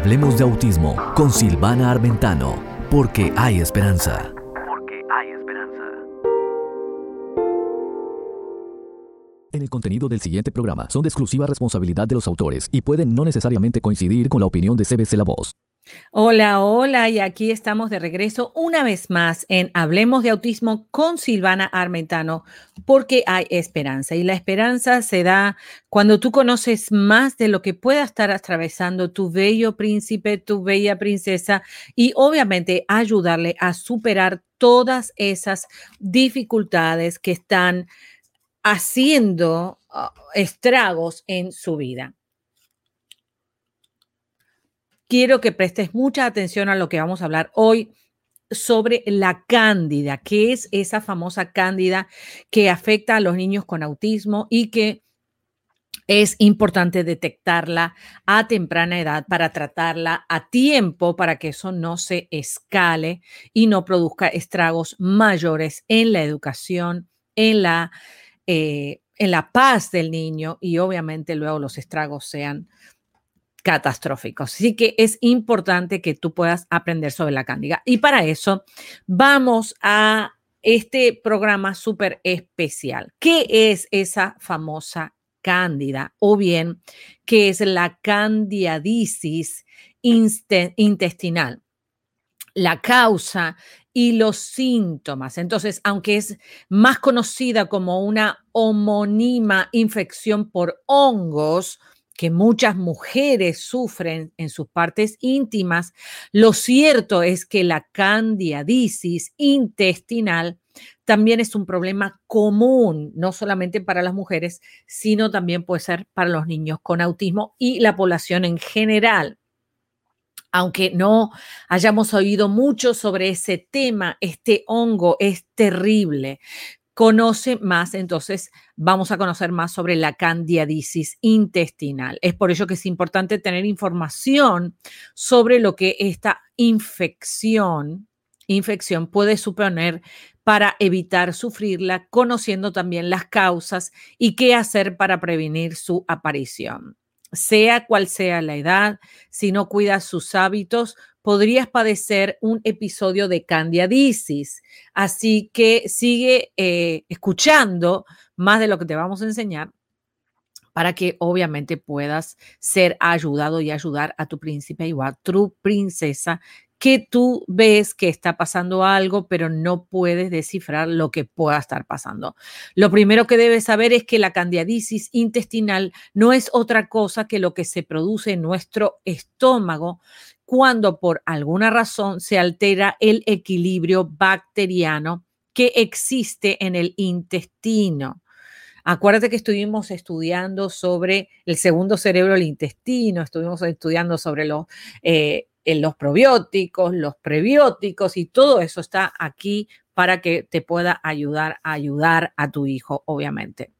Hablemos de autismo con Silvana Armentano, porque hay esperanza. Porque hay esperanza. En el contenido del siguiente programa son de exclusiva responsabilidad de los autores y pueden no necesariamente coincidir con la opinión de CBC La Voz. Hola, hola, y aquí estamos de regreso una vez más en Hablemos de Autismo con Silvana Armentano, porque hay esperanza y la esperanza se da cuando tú conoces más de lo que pueda estar atravesando tu bello príncipe, tu bella princesa y obviamente ayudarle a superar todas esas dificultades que están haciendo ah, estragos en su vida quiero que prestes mucha atención a lo que vamos a hablar hoy sobre la cándida, que es esa famosa cándida que afecta a los niños con autismo y que es importante detectarla a temprana edad para tratarla a tiempo para que eso no se escale y no produzca estragos mayores en la educación, en la, eh, en la paz del niño y obviamente luego los estragos sean catastróficos. Así que es importante que tú puedas aprender sobre la cándida. Y para eso vamos a este programa súper especial. ¿Qué es esa famosa cándida? O bien, ¿qué es la candidiasis intestinal? La causa y los síntomas. Entonces, aunque es más conocida como una homónima infección por hongos, que muchas mujeres sufren en sus partes íntimas, lo cierto es que la candidiasis intestinal también es un problema común, no solamente para las mujeres, sino también puede ser para los niños con autismo y la población en general. Aunque no hayamos oído mucho sobre ese tema, este hongo es terrible conoce más, entonces vamos a conocer más sobre la candidiasis intestinal. Es por ello que es importante tener información sobre lo que esta infección, infección puede suponer para evitar sufrirla, conociendo también las causas y qué hacer para prevenir su aparición. Sea cual sea la edad, si no cuidas sus hábitos, podrías padecer un episodio de candidiasis. Así que sigue eh, escuchando más de lo que te vamos a enseñar para que obviamente puedas ser ayudado y ayudar a tu príncipe o a tu princesa que tú ves que está pasando algo, pero no puedes descifrar lo que pueda estar pasando. Lo primero que debes saber es que la candidiasis intestinal no es otra cosa que lo que se produce en nuestro estómago cuando por alguna razón se altera el equilibrio bacteriano que existe en el intestino. Acuérdate que estuvimos estudiando sobre el segundo cerebro, el intestino, estuvimos estudiando sobre los eh, los probióticos, los prebióticos y todo eso está aquí para que te pueda ayudar a ayudar a tu hijo, obviamente.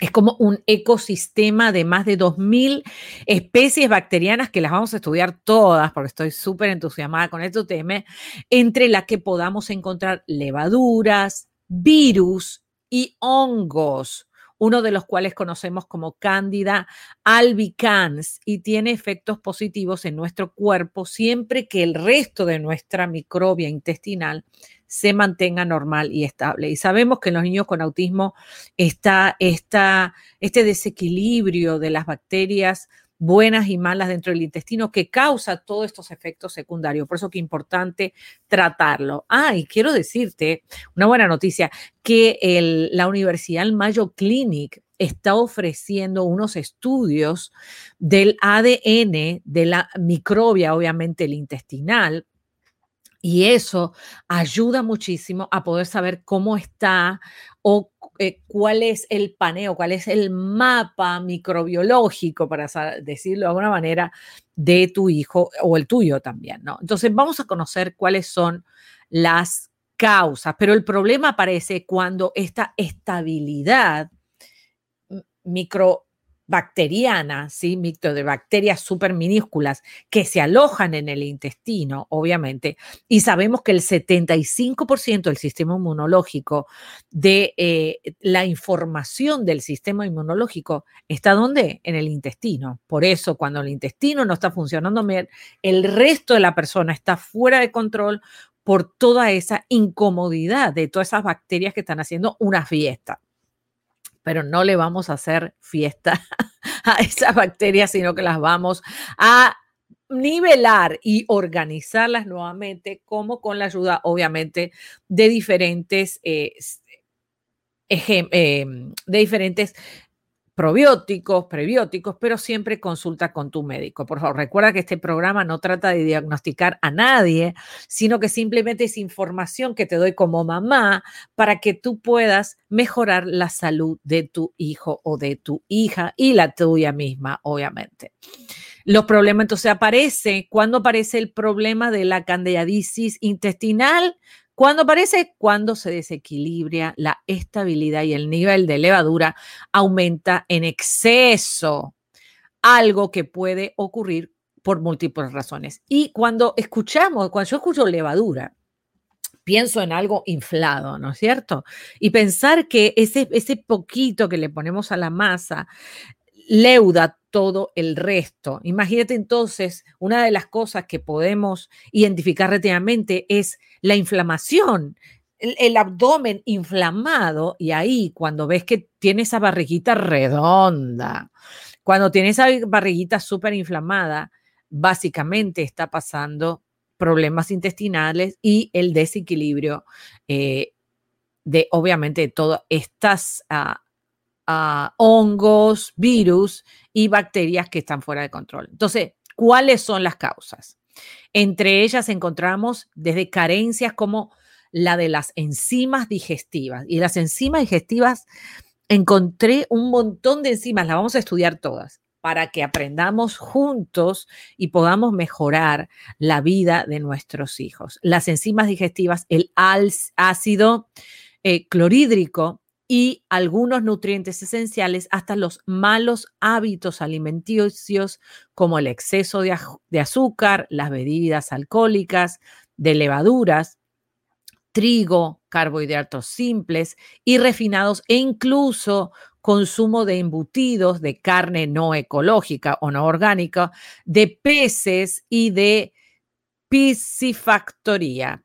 Es como un ecosistema de más de 2.000 especies bacterianas que las vamos a estudiar todas porque estoy súper entusiasmada con este tema, entre las que podamos encontrar levaduras, virus y hongos uno de los cuales conocemos como Cándida albicans y tiene efectos positivos en nuestro cuerpo siempre que el resto de nuestra microbia intestinal se mantenga normal y estable. Y sabemos que en los niños con autismo está, está este desequilibrio de las bacterias buenas y malas dentro del intestino que causa todos estos efectos secundarios. Por eso que es importante tratarlo. Ah, y quiero decirte una buena noticia, que el, la Universidad Mayo Clinic está ofreciendo unos estudios del ADN de la microbia, obviamente el intestinal, y eso ayuda muchísimo a poder saber cómo está o eh, cuál es el paneo, cuál es el mapa microbiológico, para decirlo de alguna manera, de tu hijo o el tuyo también, ¿no? Entonces vamos a conocer cuáles son las causas, pero el problema aparece cuando esta estabilidad micro bacteriana, ¿sí? De bacterias súper minúsculas que se alojan en el intestino, obviamente, y sabemos que el 75% del sistema inmunológico, de eh, la información del sistema inmunológico, está ¿dónde? En el intestino. Por eso, cuando el intestino no está funcionando bien, el resto de la persona está fuera de control por toda esa incomodidad de todas esas bacterias que están haciendo una fiesta pero no le vamos a hacer fiesta a esas bacterias, sino que las vamos a nivelar y organizarlas nuevamente, como con la ayuda, obviamente, de diferentes, eh, em, de diferentes probióticos, prebióticos, pero siempre consulta con tu médico. Por favor, recuerda que este programa no trata de diagnosticar a nadie, sino que simplemente es información que te doy como mamá para que tú puedas mejorar la salud de tu hijo o de tu hija y la tuya misma, obviamente. Los problemas entonces aparecen, cuando aparece el problema de la candidiasis intestinal, cuando aparece, cuando se desequilibra la estabilidad y el nivel de levadura aumenta en exceso, algo que puede ocurrir por múltiples razones. Y cuando escuchamos, cuando yo escucho levadura, pienso en algo inflado, ¿no es cierto? Y pensar que ese, ese poquito que le ponemos a la masa leuda todo el resto. Imagínate entonces, una de las cosas que podemos identificar rápidamente es la inflamación, el, abdomen inflamado y ahí cuando ves que tiene esa barriguita redonda, cuando tiene esa barriguita súper inflamada, básicamente está pasando problemas intestinales y el desequilibrio eh, de obviamente todas estas hongos, virus y bacterias que están fuera de control. Entonces, ¿cuáles son las causas? Entre ellas encontramos desde carencias como la de las enzimas digestivas. Y las enzimas digestivas, encontré un montón de enzimas, las vamos a estudiar todas para que aprendamos juntos y podamos mejorar la vida de nuestros hijos. Las enzimas digestivas, el ácido eh, clorhídrico, y algunos nutrientes esenciales hasta los malos hábitos alimenticios como el exceso de, azúcar, las bebidas alcohólicas, de levaduras, trigo, carbohidratos simples y refinados e incluso consumo de embutidos de carne no ecológica o no orgánica, de peces y de piscifactoría,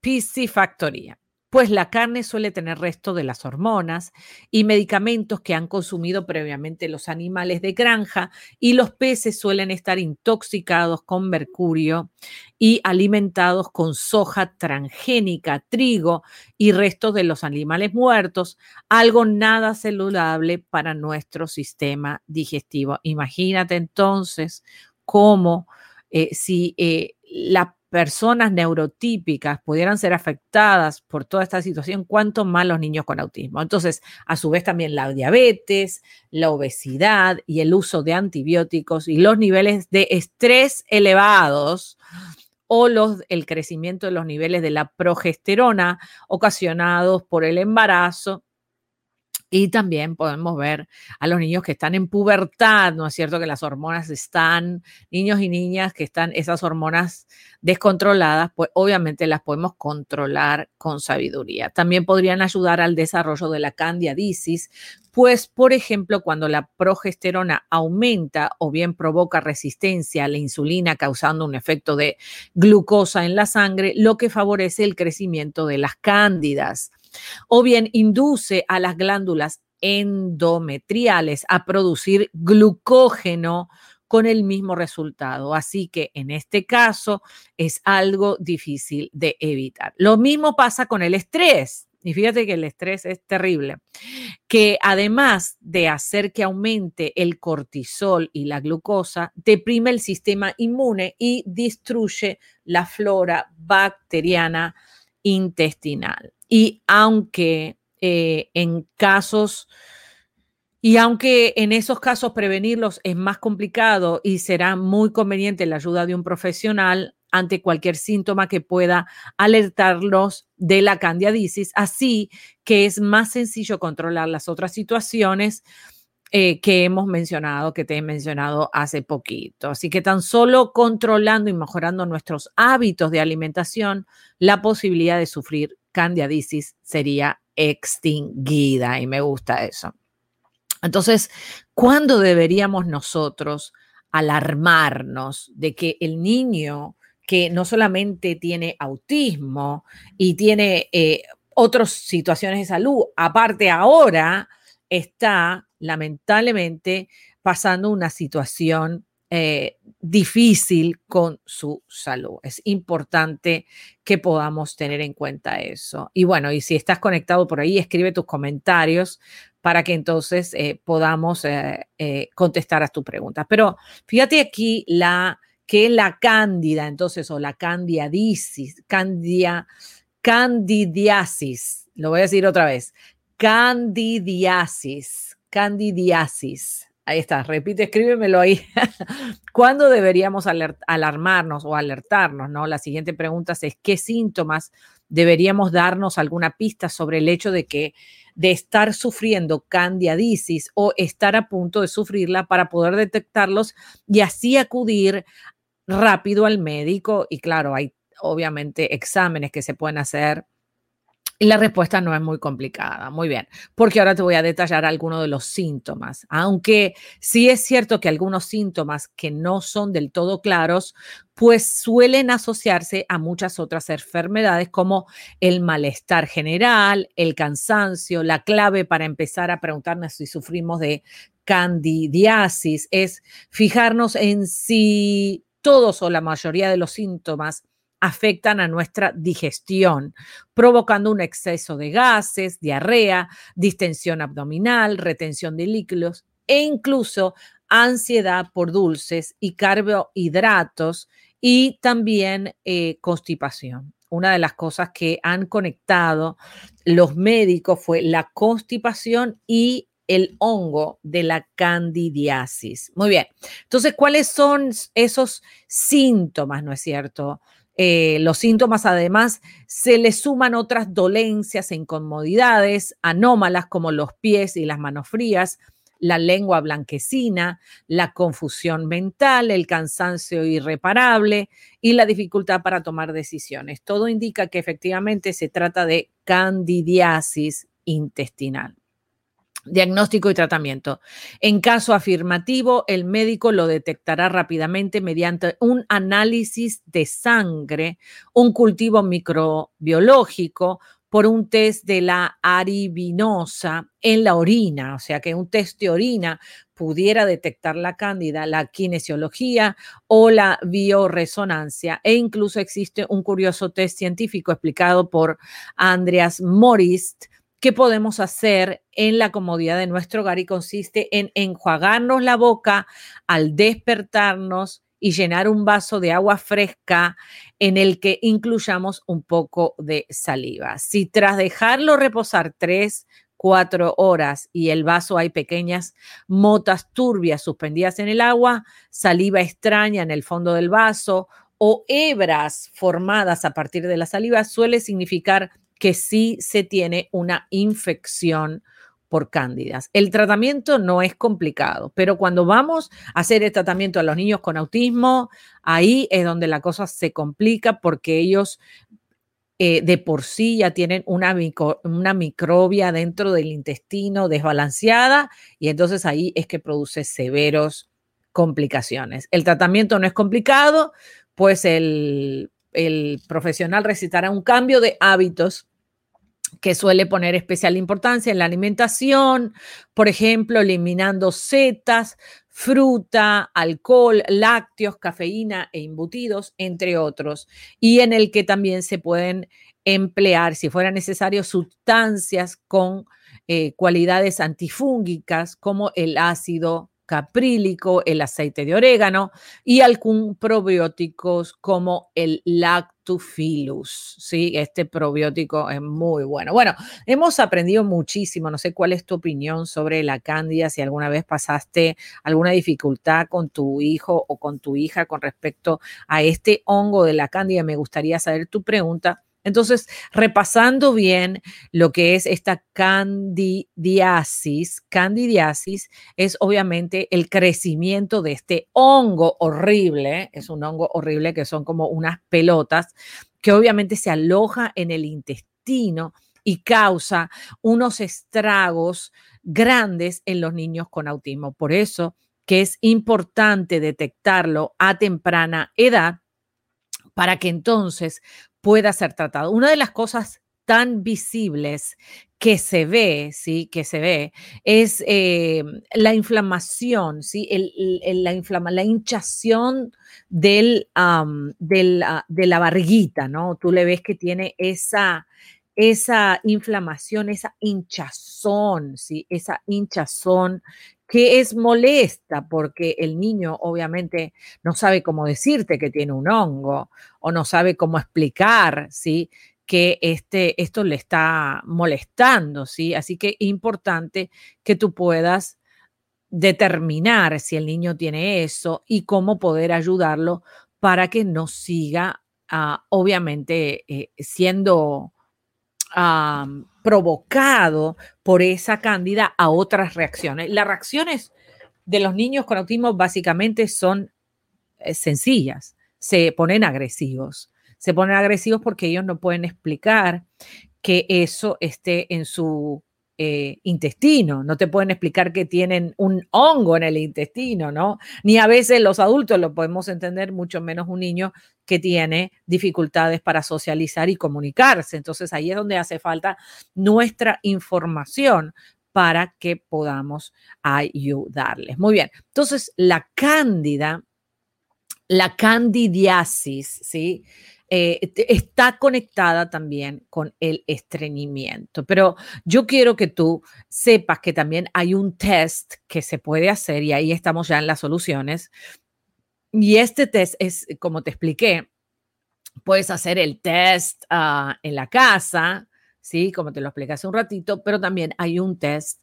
piscifactoría pues la carne suele tener resto de las hormonas y medicamentos que han consumido previamente los animales de granja y los peces suelen estar intoxicados con mercurio y alimentados con soja transgénica, trigo y restos de los animales muertos, algo nada saludable para nuestro sistema digestivo. Imagínate entonces cómo eh, si eh, la personas neurotípicas pudieran ser afectadas por toda esta situación, cuánto más los niños con autismo. Entonces, a su vez también la diabetes, la obesidad y el uso de antibióticos y los niveles de estrés elevados o los, el crecimiento de los niveles de la progesterona ocasionados por el embarazo y también podemos ver a los niños que están en pubertad, ¿no es cierto? Que las hormonas están, niños y niñas que están esas hormonas descontroladas, pues obviamente las podemos controlar con sabiduría. También podrían ayudar al desarrollo de la candidiasis, pues, por ejemplo, cuando la progesterona aumenta o bien provoca resistencia a la insulina causando un efecto de glucosa en la sangre, lo que favorece el crecimiento de las cándidas o bien induce a las glándulas endometriales a producir glucógeno con el mismo resultado. Así que en este caso es algo difícil de evitar. Lo mismo pasa con el estrés. Y fíjate que el estrés es terrible, que además de hacer que aumente el cortisol y la glucosa, deprime el sistema inmune y destruye la flora bacteriana intestinal. Y aunque eh, en casos, y aunque en esos casos prevenirlos es más complicado y será muy conveniente la ayuda de un profesional ante cualquier síntoma que pueda alertarlos de la candidiasis, así que es más sencillo controlar las otras situaciones eh, que hemos mencionado, que te he mencionado hace poquito. Así que tan solo controlando y mejorando nuestros hábitos de alimentación, la posibilidad de sufrir candidiasis sería extinguida y me gusta eso. Entonces, ¿cuándo deberíamos nosotros alarmarnos de que el niño que no solamente tiene autismo y tiene eh, otras situaciones de salud, aparte ahora está lamentablemente pasando una situación eh, difícil con su salud. Es importante que podamos tener en cuenta eso. Y bueno, y si estás conectado por ahí, escribe tus comentarios para que entonces eh, podamos contestar a tus preguntas. Pero fíjate aquí la que la cándida, entonces, o la candidiasis, candia, candidiasis, lo voy a decir otra vez, candidiasis, candidiasis. Ahí está, repite, escríbemelo ahí. ¿Cuándo deberíamos alarmarnos o alertarnos? ¿no? La siguiente pregunta es, ¿qué síntomas deberíamos darnos alguna pista sobre el hecho de que de estar sufriendo candidiasis o estar a punto de sufrirla para poder detectarlos y así acudir rápido al médico? Y claro, hay obviamente exámenes que se pueden hacer y la respuesta no es muy complicada. Muy bien, porque ahora te voy a detallar algunos de los síntomas. Aunque sí es cierto que algunos síntomas que no son del todo claros, pues suelen asociarse a muchas otras enfermedades como el malestar general, el cansancio. La clave para empezar a preguntarnos si sufrimos de candidiasis es fijarnos en si todos o la mayoría de los síntomas afectan a nuestra digestión, provocando un exceso de gases, diarrea, distensión abdominal, retención de líquidos e incluso ansiedad por dulces y carbohidratos y también eh, constipación. Una de las cosas que han conectado los médicos fue la constipación y el hongo de la candidiasis. Muy bien. Entonces, ¿cuáles son esos síntomas, no es cierto? Eh, los síntomas, además, se le suman otras dolencias e incomodidades anómalas como los pies y las manos frías, la lengua blanquecina, la confusión mental, el cansancio irreparable y la dificultad para tomar decisiones. Todo indica que efectivamente se trata de candidiasis intestinal. Diagnóstico y tratamiento. En caso afirmativo, el médico lo detectará rápidamente mediante un análisis de sangre, un cultivo microbiológico, por un test de la aribinosa en la orina, o sea que un test de orina pudiera detectar la cándida, la kinesiología o la bioresonancia. E incluso existe un curioso test científico explicado por Andreas Morist, ¿Qué podemos hacer en la comodidad de nuestro hogar y consiste en enjuagarnos la boca al despertarnos y llenar un vaso de agua fresca en el que incluyamos un poco de saliva. Si tras dejarlo reposar tres, cuatro horas y el vaso hay pequeñas motas turbias suspendidas en el agua, saliva extraña en el fondo del vaso o hebras formadas a partir de la saliva, suele significar que sí se tiene una infección por cándidas. El tratamiento no es complicado, pero cuando vamos a hacer el tratamiento a los niños con autismo, ahí es donde la cosa se complica porque ellos eh, de por sí ya tienen una, una microbia dentro del intestino desbalanceada y entonces ahí es que produce severos complicaciones. El tratamiento no es complicado, pues el el profesional recitará un cambio de hábitos que suele poner especial importancia en la alimentación, por ejemplo, eliminando setas, fruta, alcohol, lácteos, cafeína e embutidos, entre otros, y en el que también se pueden emplear, si fuera necesario, sustancias con eh, cualidades antifúngicas como el ácido caprílico, el aceite de orégano y algún probióticos como el lactofilus. Sí, este probiótico es muy bueno. Bueno, hemos aprendido muchísimo. No sé cuál es tu opinión sobre la cándida, si alguna vez pasaste alguna dificultad con tu hijo o con tu hija con respecto a este hongo de la cándida. Me gustaría saber tu pregunta Entonces, repasando bien lo que es esta candidiasis, candidiasis es obviamente el crecimiento de este hongo horrible, es un hongo horrible que son como unas pelotas que obviamente se aloja en el intestino y causa unos estragos grandes en los niños con autismo. Por eso que es importante detectarlo a temprana edad para que entonces pueda ser tratado. Una de las cosas tan visibles que se ve, ¿sí? Que se ve, es eh, la inflamación, ¿sí? la, inflama, la hinchación del, del, ah, de la barriguita, ¿no? Tú le ves que tiene esa, esa inflamación, esa hinchazón, ¿sí? Esa hinchazón que es molesta porque el niño obviamente no sabe cómo decirte que tiene un hongo o no sabe cómo explicar, ¿sí? que este, esto le está molestando, ¿sí? Así que es importante que tú puedas determinar si el niño tiene eso y cómo poder ayudarlo para que no siga, ah, obviamente, eh, siendo provocado por esa cándida a otras reacciones. Las reacciones de los niños con autismo básicamente son eh, sencillas, se ponen agresivos. Se ponen agresivos porque ellos no pueden explicar que eso esté en su eh, intestino, no te pueden explicar que tienen un hongo en el intestino, ¿no? Ni a veces los adultos lo podemos entender, mucho menos un niño que tiene dificultades para socializar y comunicarse. Entonces ahí es donde hace falta nuestra información para que podamos ayudarles. Muy bien, entonces la cándida, la candidiasis, ¿sí? Eh, está conectada también con el estreñimiento. Pero yo quiero que tú sepas que también hay un test que se puede hacer y ahí estamos ya en las soluciones. Y este test es, como te expliqué, puedes hacer el test ah, en la casa, ¿sí? Como te lo expliqué hace un ratito, pero también hay un test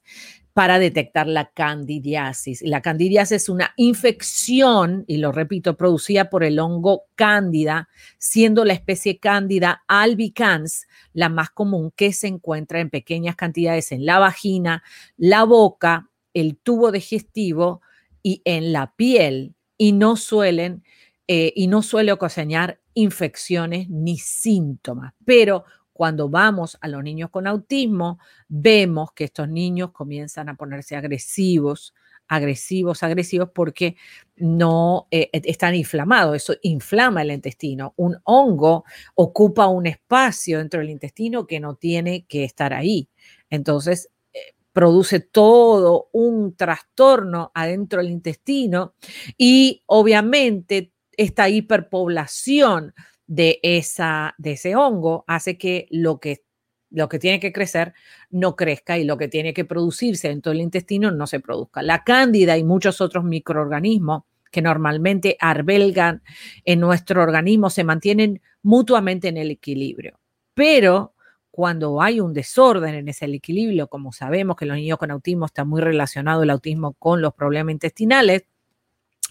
para detectar la candidiasis. La candidiasis es una infección, y lo repito, producida por el hongo cándida, siendo la especie cándida albicans la más común que se encuentra en pequeñas cantidades en la vagina, la boca, el tubo digestivo y en la piel, y no suelen eh, y no suele ocasionar infecciones ni síntomas, pero cuando vamos a los niños con autismo, vemos que estos niños comienzan a ponerse agresivos, agresivos, agresivos porque no eh, e, están inflamados. Eso inflama el intestino. Un hongo ocupa un espacio dentro del intestino que no tiene que estar ahí. Entonces, eh, produce todo un trastorno adentro del intestino y obviamente esta hiperpoblación de, esa, de ese hongo hace que lo que lo que tiene que crecer no crezca y lo que tiene que producirse en todo el intestino no se produzca. La cándida y muchos otros microorganismos que normalmente arbelgan en nuestro organismo se mantienen mutuamente en el equilibrio. Pero cuando hay un desorden en ese equilibrio, como sabemos que los niños con autismo está muy relacionado el autismo con los problemas intestinales,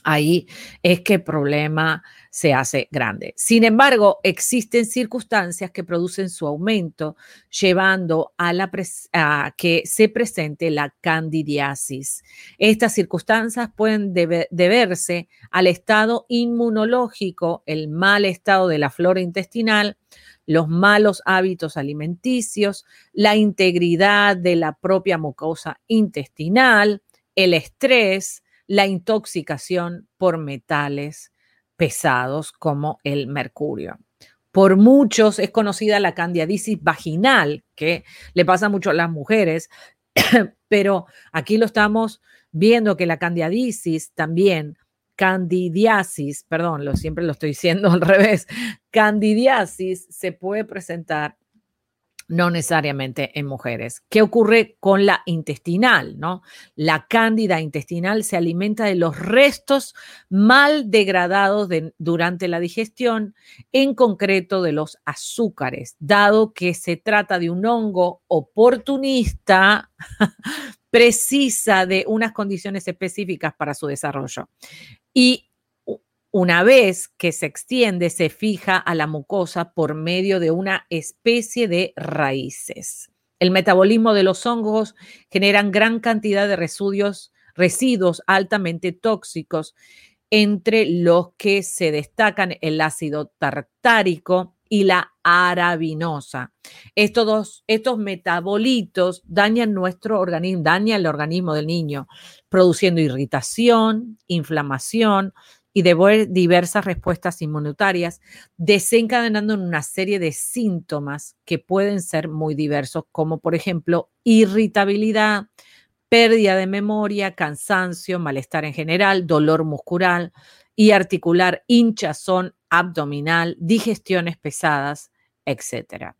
ahí es que el problema se hace grande. Sin embargo, existen circunstancias que producen su aumento, llevando a, que se presente la candidiasis. Estas circunstancias pueden deberse al estado inmunológico, el mal estado de la flora intestinal, los malos hábitos alimenticios, la integridad de la propia mucosa intestinal, el estrés, la intoxicación por metales pesados como el mercurio. Por muchos es conocida la candidiasis vaginal, que le pasa mucho a las mujeres, pero aquí lo estamos viendo que la candidiasis también, candidiasis, perdón, lo, siempre lo estoy diciendo al revés, candidiasis se puede presentar no necesariamente en mujeres. ¿Qué ocurre con la intestinal? ¿no? La cándida intestinal se alimenta de los restos mal degradados durante la digestión, en concreto de los azúcares, dado que se trata de un hongo oportunista, precisa de unas condiciones específicas para su desarrollo. Y Una vez que se extiende, se fija a la mucosa por medio de una especie de raíces. El metabolismo de los hongos generan gran cantidad de residuos, altamente tóxicos, entre los que se destacan el ácido tartárico y la arabinosa. Estos dos, estos metabolitos dañan nuestro organismo, dañan el organismo del niño, produciendo irritación, inflamación, y de diversas respuestas inmunitarias, desencadenando una serie de síntomas que pueden ser muy diversos, como por ejemplo irritabilidad, pérdida de memoria, cansancio, malestar en general, dolor muscular y articular, hinchazón abdominal, digestiones pesadas, etc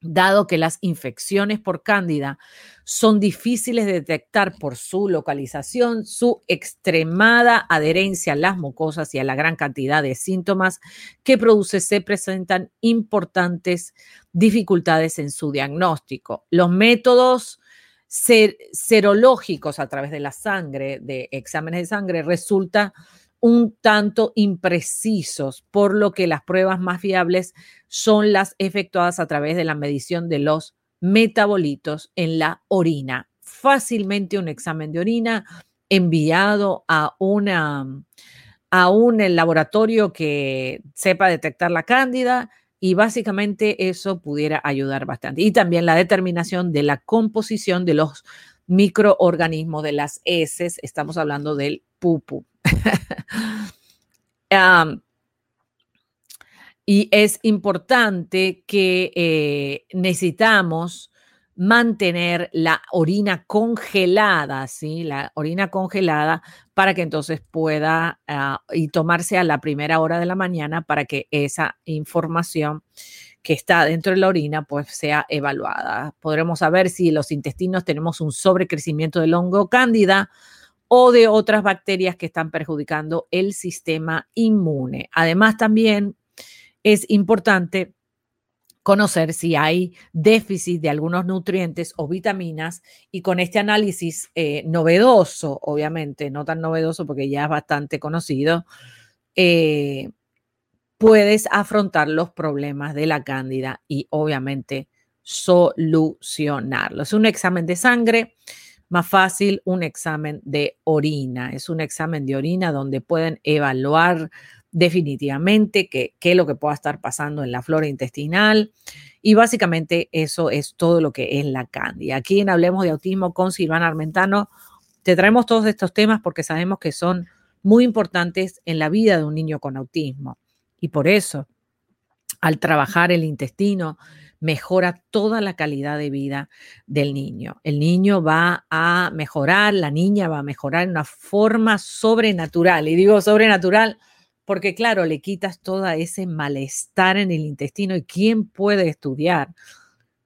dado que las infecciones por cándida son difíciles de detectar por su localización, su extremada adherencia a las mucosas y a la gran cantidad de síntomas que produce, se presentan importantes dificultades en su diagnóstico. Los métodos serológicos a través de la sangre, de exámenes de sangre, resulta un tanto imprecisos, por lo que las pruebas más fiables son las efectuadas a través de la medición de los metabolitos en la orina. Fácilmente un examen de orina enviado a una a un laboratorio que sepa detectar la cándida y básicamente eso pudiera ayudar bastante. Y también la determinación de la composición de los microorganismos de las heces, estamos hablando del pupu. y es importante que eh, necesitamos mantener la orina congelada, ¿sí? La orina congelada para que entonces pueda ah, y tomarse a la primera hora de la mañana para que esa información que está dentro de la orina pues sea evaluada. Podremos saber si los intestinos tenemos un sobrecrecimiento del hongo cándida o de otras bacterias que están perjudicando el sistema inmune. Además, también es importante conocer si hay déficit de algunos nutrientes o vitaminas y con este análisis eh, novedoso, obviamente, no tan novedoso porque ya es bastante conocido, eh, puedes afrontar los problemas de la cándida y obviamente solucionarlo. Es un examen de sangre más fácil un examen de orina. Es un examen de orina donde pueden evaluar definitivamente qué, es lo que pueda estar pasando en la flora intestinal. Y básicamente eso es todo lo que es la cándida. Aquí en Hablemos de Autismo con Silvana Armentano te traemos todos estos temas porque sabemos que son muy importantes en la vida de un niño con autismo. Y por eso, al trabajar el intestino, mejora toda la calidad de vida del niño. El niño va a mejorar, la niña va a mejorar en una forma sobrenatural. Y digo sobrenatural porque, claro, le quitas todo ese malestar en el intestino. ¿Y quién puede estudiar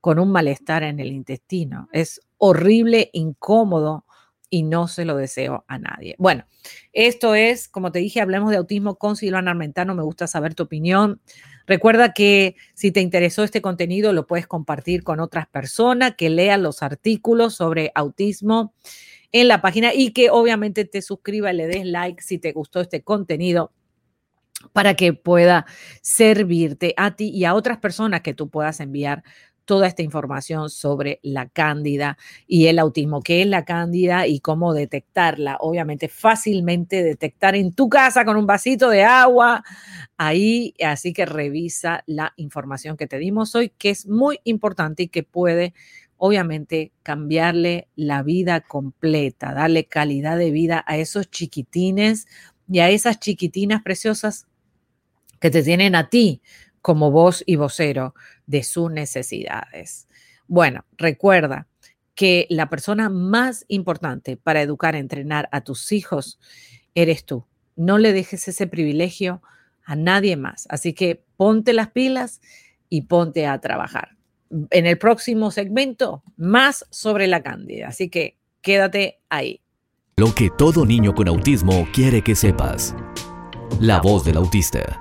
con un malestar en el intestino? Es horrible, incómodo y no se lo deseo a nadie. Bueno, esto es, como te dije, hablemos de autismo con Silvana Armentano. Me gusta saber tu opinión. Recuerda que si te interesó este contenido, lo puedes compartir con otras personas, que lean los artículos sobre autismo en la página y que obviamente te suscribas y le des like si te gustó este contenido para que pueda servirte a ti y a otras personas que tú puedas enviar toda esta información sobre la cándida y el autismo, qué es la cándida y cómo detectarla. Obviamente fácilmente detectar en tu casa con un vasito de agua. Ahí, así que revisa la información que te dimos hoy, que es muy importante y que puede obviamente cambiarle la vida completa, darle calidad de vida a esos chiquitines y a esas chiquitinas preciosas que te tienen a ti como voz y vocero de sus necesidades. Bueno, recuerda que la persona más importante para educar, entrenar a tus hijos eres tú. No le dejes ese privilegio a nadie más. Así que ponte las pilas y ponte a trabajar. En el próximo segmento, más sobre la cándida. Así que quédate ahí. Lo que todo niño con autismo quiere que sepas. La voz del autista.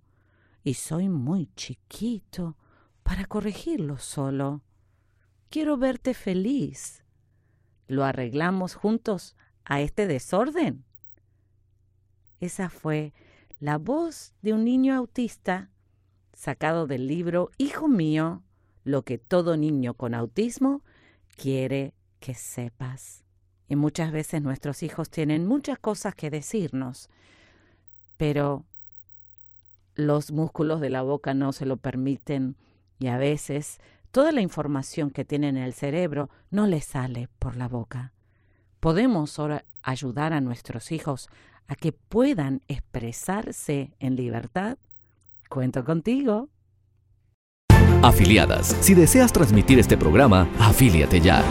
Y soy muy chiquito para corregirlo solo. Quiero verte feliz. ¿Lo arreglamos juntos a este desorden? Esa fue la voz de un niño autista sacado del libro Hijo mío, lo que todo niño con autismo quiere que sepas. Y muchas veces nuestros hijos tienen muchas cosas que decirnos, pero los músculos de la boca no se lo permiten y a veces toda la información que tienen en el cerebro no les sale por la boca. Podemos ahora ayudar a nuestros hijos a que puedan expresarse en libertad. Cuento contigo. Afiliadas, si deseas transmitir este programa, afíliate ya.